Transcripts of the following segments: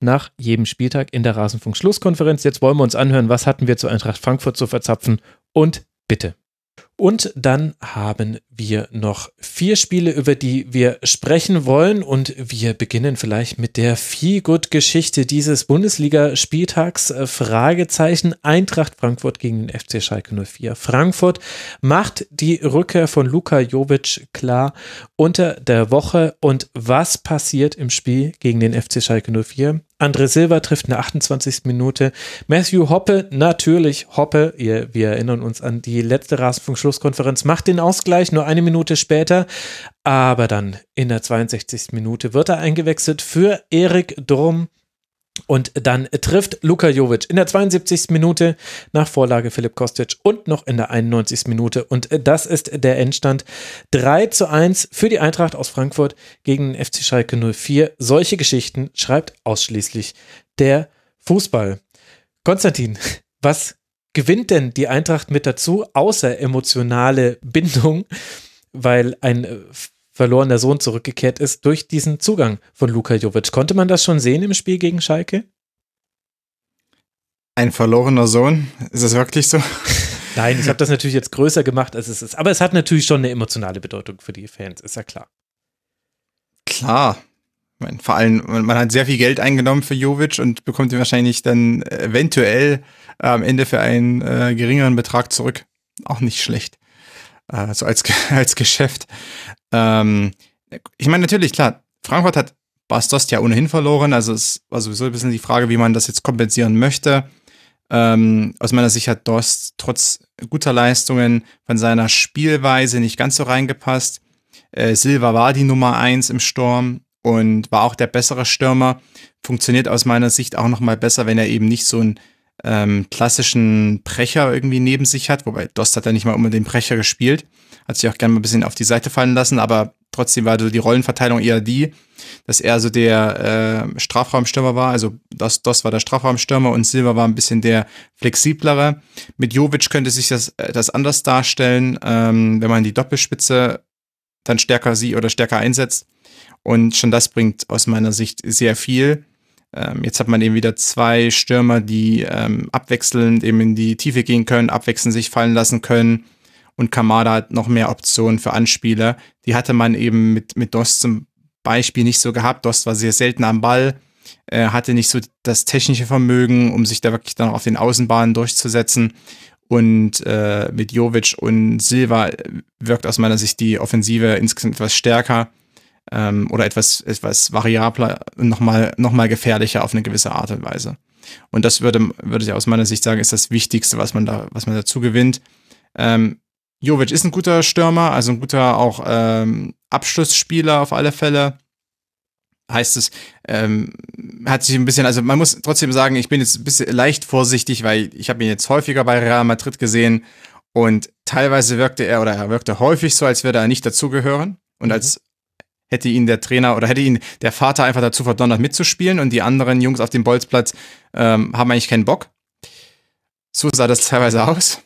nach jedem Spieltag in der Rasenfunk-Schlusskonferenz. Jetzt wollen wir uns anhören, was hatten wir zu Eintracht Frankfurt zu verzapfen und bitte. Und dann haben wir noch vier Spiele, über die wir sprechen wollen. Und wir beginnen vielleicht mit der Feelgood-Geschichte dieses Bundesliga-Spieltags. Äh, Fragezeichen Eintracht Frankfurt gegen den FC Schalke 04. Frankfurt macht die Rückkehr von Luka Jovic klar unter der Woche. Und was passiert im Spiel gegen den FC Schalke 04? André Silva trifft in der 28. Minute. Matthew Hoppe, natürlich Hoppe, ihr, wir erinnern uns an die letzte Rasenfunk-Schlusskonferenz, macht den Ausgleich nur eine Minute später. Aber dann in der 62. Minute wird er eingewechselt für Erik Drum. Und dann trifft Luka Jovic in der 72. Minute nach Vorlage Philipp Kostic und noch in der 91. Minute. Und das ist der Endstand 3 zu 1 für die Eintracht aus Frankfurt gegen den FC Schalke 04. Solche Geschichten schreibt ausschließlich der Fußball. Konstantin, was gewinnt denn die Eintracht mit dazu, außer emotionale Bindung? Weil ein verlorener Sohn zurückgekehrt ist durch diesen Zugang von Luka Jovic. Konnte man das schon sehen im Spiel gegen Schalke? Ein verlorener Sohn? Ist das wirklich so? Nein, ich habe das natürlich jetzt größer gemacht, als es ist. Aber es hat natürlich schon eine emotionale Bedeutung für die Fans, ist ja klar. Klar. Meine, vor allem, man hat sehr viel Geld eingenommen für Jovic und bekommt ihn wahrscheinlich dann eventuell am Ende für einen äh, geringeren Betrag zurück. Auch nicht schlecht. Äh, so als, als Geschäft. Ähm, ich meine, natürlich, klar, Frankfurt hat Bastos ja ohnehin verloren, also es war sowieso ein bisschen die Frage, wie man das jetzt kompensieren möchte. Ähm, aus meiner Sicht hat Dost trotz guter Leistungen von seiner Spielweise nicht ganz so reingepasst. Äh, Silva war die Nummer eins im Sturm und war auch der bessere Stürmer. Funktioniert aus meiner Sicht auch noch mal besser, wenn er eben nicht so einen ähm, klassischen Brecher irgendwie neben sich hat. Wobei Dost hat ja nicht mal immer den Brecher gespielt hat sich auch gerne mal ein bisschen auf die Seite fallen lassen, aber trotzdem war so die Rollenverteilung eher die, dass er so der äh, Strafraumstürmer war, also das, das war der Strafraumstürmer und Silva war ein bisschen der flexiblere. Mit Jovic könnte sich das, äh, das anders darstellen, ähm, wenn man die Doppelspitze dann stärker sie oder stärker einsetzt. Und schon das bringt aus meiner Sicht sehr viel. Ähm, jetzt hat man eben wieder zwei Stürmer, die ähm, abwechselnd eben in die Tiefe gehen können, abwechselnd sich fallen lassen können und Kamada hat noch mehr Optionen für Anspiele. Die hatte man eben mit, mit Dost zum Beispiel nicht so gehabt. Dost war sehr selten am Ball, äh, hatte nicht so das technische Vermögen, um sich da wirklich dann auf den Außenbahnen durchzusetzen. Und äh, mit Jovic und Silva wirkt aus meiner Sicht die Offensive insgesamt etwas stärker ähm, oder etwas, etwas variabler und nochmal noch mal gefährlicher auf eine gewisse Art und Weise. Und das würde, würde ich aus meiner Sicht sagen, ist das Wichtigste, was man da, was man dazu gewinnt. Ähm, Jovic ist ein guter Stürmer, also ein guter auch ähm, Abschlussspieler auf alle Fälle. Heißt es, ähm, hat sich ein bisschen, also man muss trotzdem sagen, ich bin jetzt ein bisschen leicht vorsichtig, weil ich habe ihn jetzt häufiger bei Real Madrid gesehen und teilweise wirkte er oder er wirkte häufig so, als würde er nicht dazugehören und mhm. als hätte ihn der Trainer oder hätte ihn der Vater einfach dazu verdonnert mitzuspielen und die anderen Jungs auf dem Bolzplatz ähm, haben eigentlich keinen Bock. So sah das teilweise aus.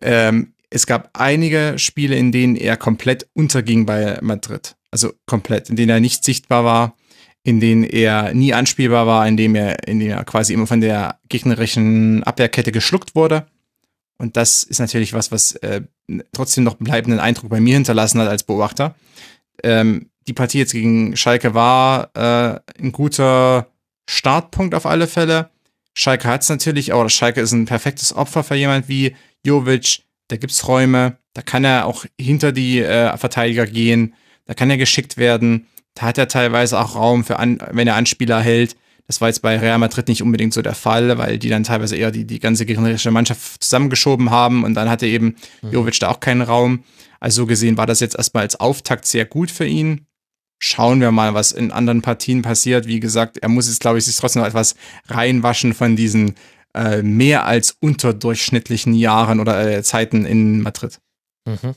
Ähm, es gab einige Spiele, in denen er komplett unterging bei Madrid. Also komplett, in denen er nicht sichtbar war, in denen er nie anspielbar war, in dem er, in dem er quasi immer von der gegnerischen Abwehrkette geschluckt wurde. Und das ist natürlich was, was äh, trotzdem noch bleibenden Eindruck bei mir hinterlassen hat als Beobachter. Ähm, die Partie jetzt gegen Schalke war äh, ein guter Startpunkt auf alle Fälle. Schalke hat es natürlich, aber Schalke ist ein perfektes Opfer für jemand wie Jovic, da gibt's Räume, da kann er auch hinter die äh, Verteidiger gehen, da kann er geschickt werden, da hat er teilweise auch Raum für, an, wenn er Anspieler hält. Das war jetzt bei Real Madrid nicht unbedingt so der Fall, weil die dann teilweise eher die, die ganze gegnerische Mannschaft zusammengeschoben haben und dann hatte eben mhm. Jovic da auch keinen Raum. Also so gesehen war das jetzt erstmal als Auftakt sehr gut für ihn. Schauen wir mal, was in anderen Partien passiert. Wie gesagt, er muss jetzt, glaube ich, sich trotzdem noch etwas reinwaschen von diesen äh, mehr als unterdurchschnittlichen Jahren oder äh, Zeiten in Madrid. Mhm.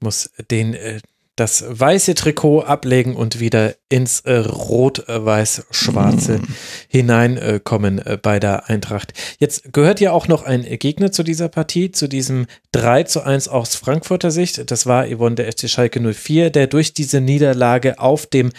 Muss den äh, das weiße Trikot ablegen und wieder ins äh, rot-weiß-schwarze mm. hineinkommen äh, bei der Eintracht. Jetzt gehört ja auch noch ein Gegner zu dieser Partie, zu diesem 3 zu 1 aus Frankfurter Sicht. Das war Yvonne der FC Schalke 04, der durch diese Niederlage auf dem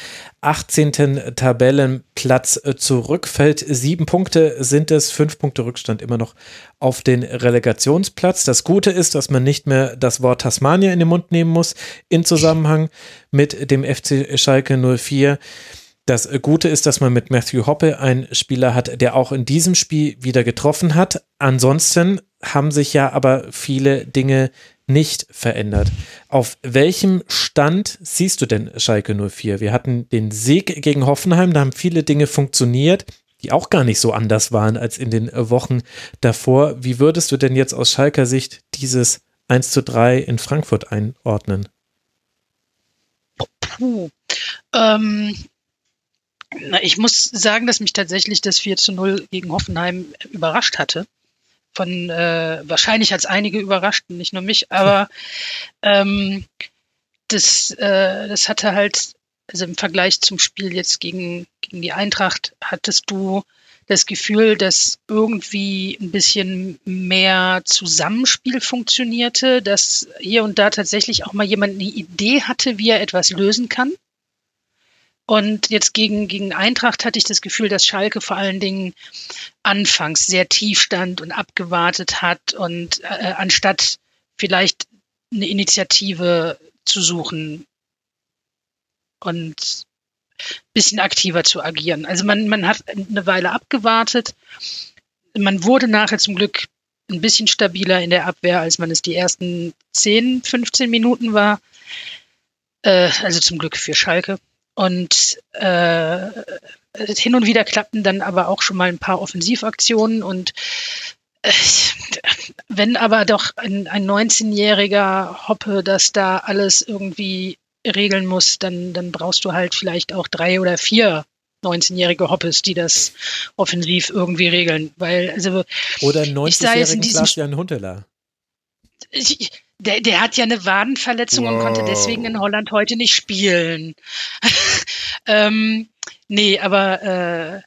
18. Tabellenplatz äh, zurückfällt. Sieben Punkte sind es, fünf Punkte Rückstand immer noch auf den Relegationsplatz. Das Gute ist, dass man nicht mehr das Wort Tasmania in den Mund nehmen muss in Zusammenhang mit dem FC Schalke 04. Das Gute ist, dass man mit Matthew Hoppe einen Spieler hat, der auch in diesem Spiel wieder getroffen hat. Ansonsten haben sich ja aber viele Dinge nicht verändert. Auf welchem Stand siehst du denn Schalke 04? Wir hatten den Sieg gegen Hoffenheim, da haben viele Dinge funktioniert, die auch gar nicht so anders waren als in den Wochen davor. Wie würdest du denn jetzt aus Schalker Sicht dieses 1 zu 3 in Frankfurt einordnen? Puh. Ähm, na, ich muss sagen, dass mich tatsächlich das 4 zu 0 gegen Hoffenheim überrascht hatte von äh, wahrscheinlich als einige überraschten, nicht nur mich, aber ähm, das, äh, das hatte halt, also im Vergleich zum Spiel jetzt gegen, gegen die Eintracht, hattest du das Gefühl, dass irgendwie ein bisschen mehr Zusammenspiel funktionierte, dass hier und da tatsächlich auch mal jemand eine Idee hatte, wie er etwas lösen kann. Und jetzt gegen, gegen Eintracht hatte ich das Gefühl, dass Schalke vor allen Dingen anfangs sehr tief stand und abgewartet hat und äh, anstatt vielleicht eine Initiative zu suchen und bisschen aktiver zu agieren. Also man, man hat eine Weile abgewartet. Man wurde nachher zum Glück ein bisschen stabiler in der Abwehr, als man es die ersten 10, 15 Minuten war. Äh, also zum Glück für Schalke. Und äh, hin und wieder klappten dann aber auch schon mal ein paar Offensivaktionen und äh, wenn aber doch ein, ein 19-jähriger Hoppe das da alles irgendwie regeln muss, dann, dann brauchst du halt vielleicht auch drei oder vier 19-jährige Hoppes, die das offensiv irgendwie regeln. Weil, also, oder ein 90-jährigen Sebastian Hunteler. Ich, der, der hat ja eine Wadenverletzung wow. und konnte deswegen in Holland heute nicht spielen. ähm, nee, aber äh,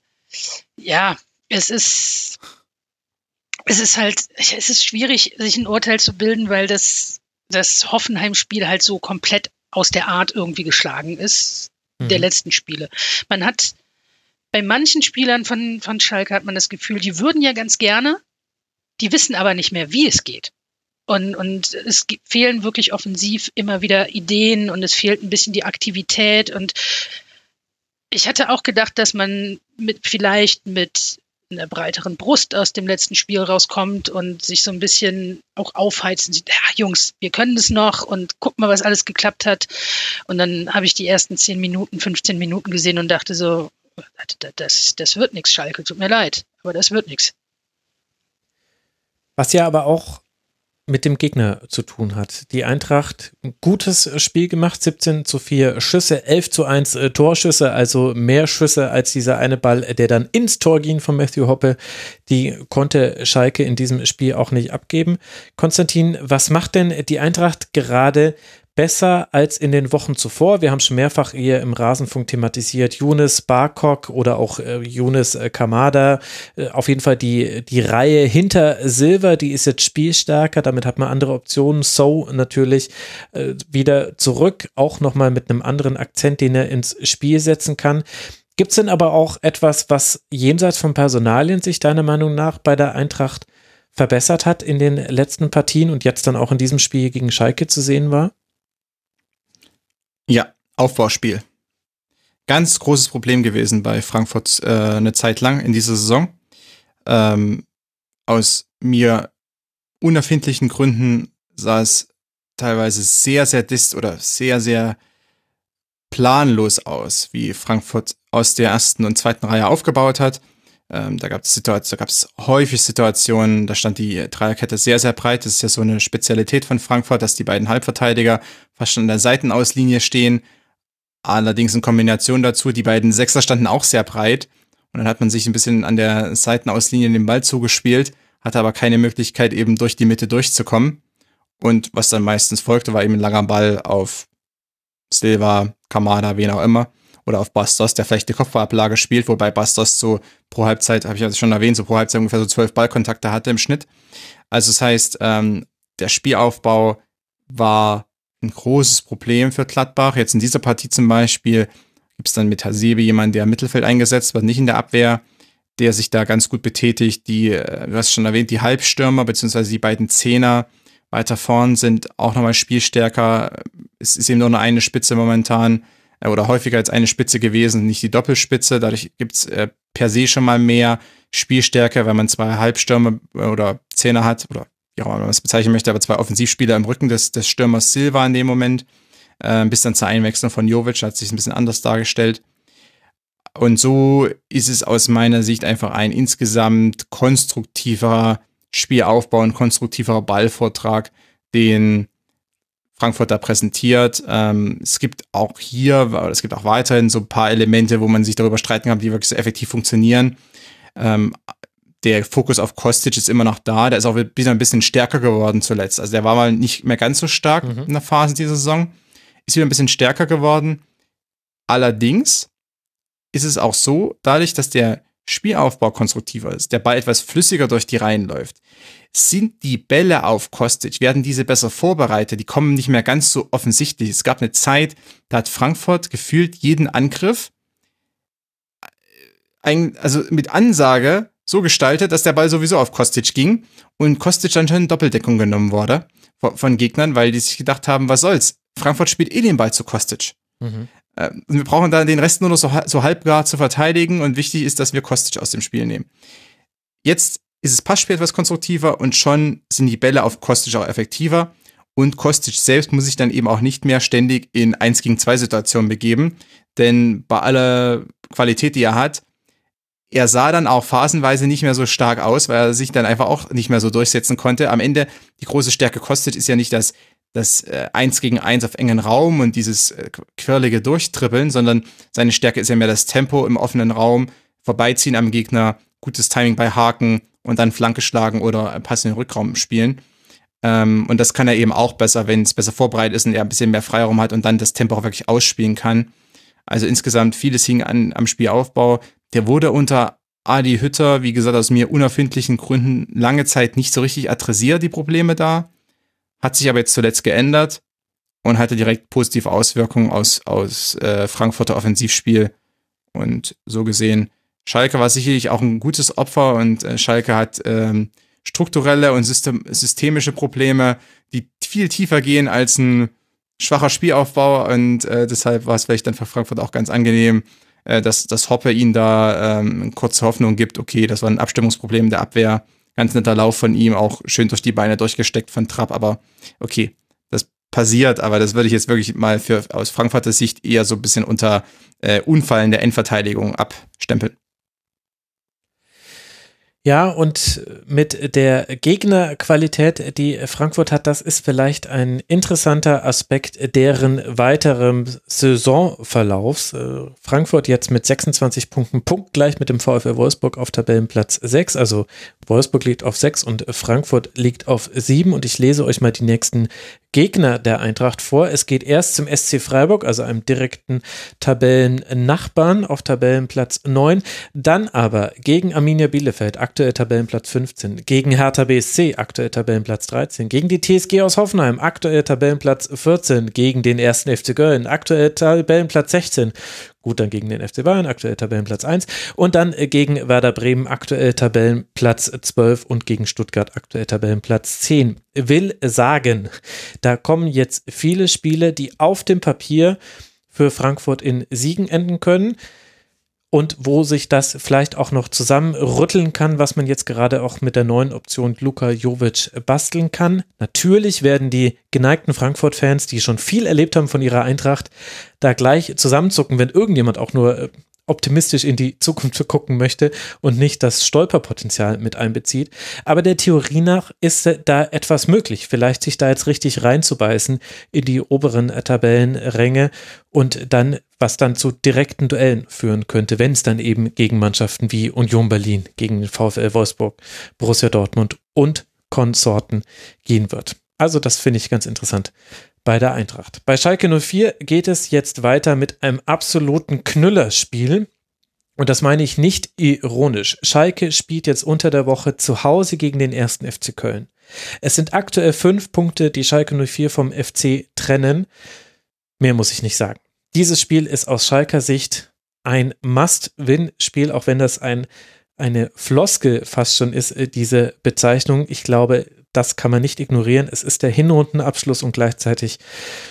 ja, es ist es ist halt, es ist schwierig, sich ein Urteil zu bilden, weil das, das Hoffenheim-Spiel halt so komplett aus der Art irgendwie geschlagen ist, mhm. der letzten Spiele. Man hat bei manchen Spielern von, von Schalke hat man das Gefühl, die würden ja ganz gerne, die wissen aber nicht mehr, wie es geht. Und, und es fehlen wirklich offensiv immer wieder Ideen und es fehlt ein bisschen die Aktivität. Und ich hatte auch gedacht, dass man mit vielleicht mit einer breiteren Brust aus dem letzten Spiel rauskommt und sich so ein bisschen auch aufheizt und sieht, ja, Jungs, wir können es noch und guck mal, was alles geklappt hat. Und dann habe ich die ersten 10 Minuten, 15 Minuten gesehen und dachte so, das, das wird nichts, Schalke, tut mir leid, aber das wird nichts. Was ja aber auch mit dem Gegner zu tun hat. Die Eintracht, ein gutes Spiel gemacht, 17 zu 4 Schüsse, 11 zu 1 äh, Torschüsse, also mehr Schüsse als dieser eine Ball, der dann ins Tor ging von Matthew Hoppe. Die konnte Schalke in diesem Spiel auch nicht abgeben. Konstantin, was macht denn die Eintracht gerade besser als in den Wochen zuvor. Wir haben schon mehrfach hier im Rasenfunk thematisiert, Younes Barkok oder auch äh, Younes äh, Kamada. Äh, auf jeden Fall die, die Reihe hinter Silver, die ist jetzt spielstärker, damit hat man andere Optionen. So natürlich äh, wieder zurück, auch nochmal mit einem anderen Akzent, den er ins Spiel setzen kann. Gibt es denn aber auch etwas, was jenseits von Personalien sich deiner Meinung nach bei der Eintracht verbessert hat in den letzten Partien und jetzt dann auch in diesem Spiel gegen Schalke zu sehen war? Ja, Aufbauspiel. Ganz großes Problem gewesen bei Frankfurt äh, eine Zeit lang in dieser Saison. Ähm, aus mir unerfindlichen Gründen sah es teilweise sehr, sehr dist oder sehr, sehr planlos aus, wie Frankfurt aus der ersten und zweiten Reihe aufgebaut hat. Ähm, da gab es da gab es häufig Situationen, da stand die Dreierkette sehr, sehr breit. Das ist ja so eine Spezialität von Frankfurt, dass die beiden Halbverteidiger fast schon an der Seitenauslinie stehen. Allerdings in Kombination dazu, die beiden Sechser standen auch sehr breit. Und dann hat man sich ein bisschen an der Seitenauslinie den Ball zugespielt, hatte aber keine Möglichkeit, eben durch die Mitte durchzukommen. Und was dann meistens folgte, war eben ein langer Ball auf Silva, Kamada, wen auch immer oder auf Bastos, der vielleicht die Kopfballablage spielt, wobei Bastos so pro Halbzeit, habe ich ja schon erwähnt, so pro Halbzeit ungefähr so zwölf Ballkontakte hatte im Schnitt. Also das heißt, ähm, der Spielaufbau war ein großes Problem für Gladbach. Jetzt in dieser Partie zum Beispiel gibt es dann mit Hasebe jemanden, der im Mittelfeld eingesetzt wird, nicht in der Abwehr, der sich da ganz gut betätigt. Die, äh, du hast schon erwähnt, die Halbstürmer beziehungsweise die beiden Zehner weiter vorn sind auch nochmal spielstärker. Es ist eben nur eine Spitze momentan. Äh, oder häufiger als eine Spitze gewesen, nicht die Doppelspitze. Dadurch gibt's äh, per se schon mal mehr Spielstärke, wenn man zwei Halbstürme äh, oder Zehner hat, oder wie auch immer man es bezeichnen möchte, aber zwei Offensivspieler im Rücken des, des Stürmers Silva in dem Moment. Äh, bis dann zur Einwechslung von Jovic hat sich ein bisschen anders dargestellt. Und so ist es aus meiner Sicht einfach ein insgesamt konstruktiverer Spielaufbau und konstruktiverer Ballvortrag, den Frankfurt da präsentiert. Ähm, es gibt auch hier, es gibt auch weiterhin so ein paar Elemente, wo man sich darüber streiten kann, die wirklich so effektiv funktionieren. Ähm, der Fokus auf Kostic ist immer noch da. Der ist auch wieder ein bisschen stärker geworden zuletzt. Also der war mal nicht mehr ganz so stark mhm. in der Phase dieser Saison. Ist wieder ein bisschen stärker geworden. Allerdings ist es auch so, dadurch, dass der Spielaufbau konstruktiver ist, der Ball etwas flüssiger durch die Reihen läuft, sind die Bälle auf Kostic, werden diese besser vorbereitet, die kommen nicht mehr ganz so offensichtlich. Es gab eine Zeit, da hat Frankfurt gefühlt jeden Angriff äh, also mit Ansage so gestaltet, dass der Ball sowieso auf Kostic ging und Kostic dann schon in Doppeldeckung genommen wurde von Gegnern, weil die sich gedacht haben, was soll's? Frankfurt spielt eh den Ball zu Kostic. Mhm. Ähm, wir brauchen dann den Rest nur noch so, so halbgar zu verteidigen und wichtig ist, dass wir Kostic aus dem Spiel nehmen. Jetzt ist das Passspiel etwas konstruktiver und schon sind die Bälle auf Kostic auch effektiver. Und Kostic selbst muss sich dann eben auch nicht mehr ständig in 1 gegen 2 Situationen begeben. Denn bei aller Qualität, die er hat, er sah dann auch phasenweise nicht mehr so stark aus, weil er sich dann einfach auch nicht mehr so durchsetzen konnte. Am Ende, die große Stärke Kostic ist ja nicht das das äh, Eins gegen Eins auf engen Raum und dieses äh, quirlige Durchtrippeln, sondern seine Stärke ist ja mehr das Tempo im offenen Raum, vorbeiziehen am Gegner, gutes Timing bei Haken und dann Flanke schlagen oder Pass in den Rückraum spielen. Ähm, und das kann er eben auch besser, wenn es besser vorbereitet ist und er ein bisschen mehr Freiraum hat und dann das Tempo auch wirklich ausspielen kann. Also insgesamt vieles hing an, am Spielaufbau. Der wurde unter Adi Hütter, wie gesagt, aus mir unerfindlichen Gründen lange Zeit nicht so richtig adressiert, die Probleme da hat sich aber jetzt zuletzt geändert und hatte direkt positive Auswirkungen aus, aus äh, Frankfurter Offensivspiel. Und so gesehen, Schalke war sicherlich auch ein gutes Opfer und äh, Schalke hat ähm, strukturelle und system systemische Probleme, die viel tiefer gehen als ein schwacher Spielaufbau und äh, deshalb war es vielleicht dann für Frankfurt auch ganz angenehm, äh, dass, dass Hoppe ihnen da ähm, kurze Hoffnung gibt, okay, das war ein Abstimmungsproblem der Abwehr, Ganz netter Lauf von ihm, auch schön durch die Beine durchgesteckt von Trapp, aber okay, das passiert, aber das würde ich jetzt wirklich mal für aus Frankfurter Sicht eher so ein bisschen unter äh, Unfallen der Endverteidigung abstempeln. Ja, und mit der Gegnerqualität, die Frankfurt hat, das ist vielleicht ein interessanter Aspekt deren weiterem Saisonverlaufs. Äh, Frankfurt jetzt mit 26 Punkten, punktgleich mit dem VfL Wolfsburg auf Tabellenplatz 6. Also Wolfsburg liegt auf 6 und Frankfurt liegt auf 7. Und ich lese euch mal die nächsten Gegner der Eintracht vor. Es geht erst zum SC Freiburg, also einem direkten Tabellennachbarn auf Tabellenplatz 9. Dann aber gegen Arminia Bielefeld, aktuell Tabellenplatz 15. Gegen Hertha BSC, aktuell Tabellenplatz 13. Gegen die TSG aus Hoffenheim, aktuell Tabellenplatz 14. Gegen den ersten FC Köln, aktuell Tabellenplatz 16. Gut, dann gegen den FC Bayern, aktuell Tabellenplatz 1. Und dann äh, gegen Werder Bremen, aktuell Tabellenplatz 12 und gegen Stuttgart, aktuell Tabellenplatz 10. Will sagen, da kommen jetzt viele Spiele, die auf dem Papier für Frankfurt in Siegen enden können. Und wo sich das vielleicht auch noch zusammenrütteln kann, was man jetzt gerade auch mit der neuen Option Luka Jovic basteln kann. Natürlich werden die geneigten Frankfurt-Fans, die schon viel erlebt haben von ihrer Eintracht, da gleich zusammenzucken, wenn irgendjemand auch nur äh, optimistisch in die Zukunft gucken möchte und nicht das Stolperpotenzial mit einbezieht. Aber der Theorie nach ist da etwas möglich, vielleicht sich da jetzt richtig reinzubeißen in die oberen Tabellenränge und dann, was dann zu direkten Duellen führen könnte, wenn es dann eben gegen Mannschaften wie Union Berlin, gegen den VfL Wolfsburg, Borussia Dortmund und Konsorten gehen wird. Also das finde ich ganz interessant bei der Eintracht. Bei Schalke 04 geht es jetzt weiter mit einem absoluten Knüllerspiel. Und das meine ich nicht ironisch. Schalke spielt jetzt unter der Woche zu Hause gegen den ersten FC Köln. Es sind aktuell fünf Punkte, die Schalke 04 vom FC trennen. Mehr muss ich nicht sagen. Dieses Spiel ist aus Schalker Sicht ein Must-Win-Spiel, auch wenn das ein, eine Floskel fast schon ist, äh, diese Bezeichnung. Ich glaube, das kann man nicht ignorieren. Es ist der Hinrundenabschluss und gleichzeitig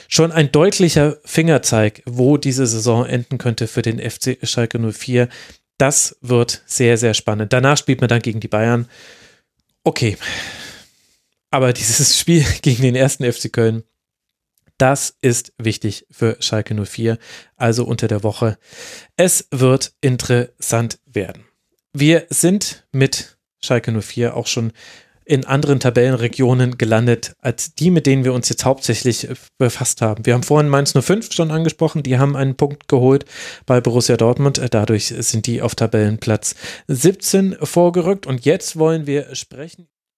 schon ein deutlicher Fingerzeig, wo diese Saison enden könnte für den FC Schalke 04. Das wird sehr, sehr spannend. Danach spielt man dann gegen die Bayern. Okay. Aber dieses Spiel gegen den ersten FC Köln, das ist wichtig für Schalke 04, also unter der Woche. Es wird interessant werden. Wir sind mit Schalke 04 auch schon in anderen Tabellenregionen gelandet als die, mit denen wir uns jetzt hauptsächlich äh, befasst haben. Wir haben vorhin Mainz 05 schon angesprochen, die haben einen Punkt geholt bei Borussia Dortmund. Äh, dadurch sind die auf Tabellenplatz 17 vorgerückt und jetzt wollen wir sprechen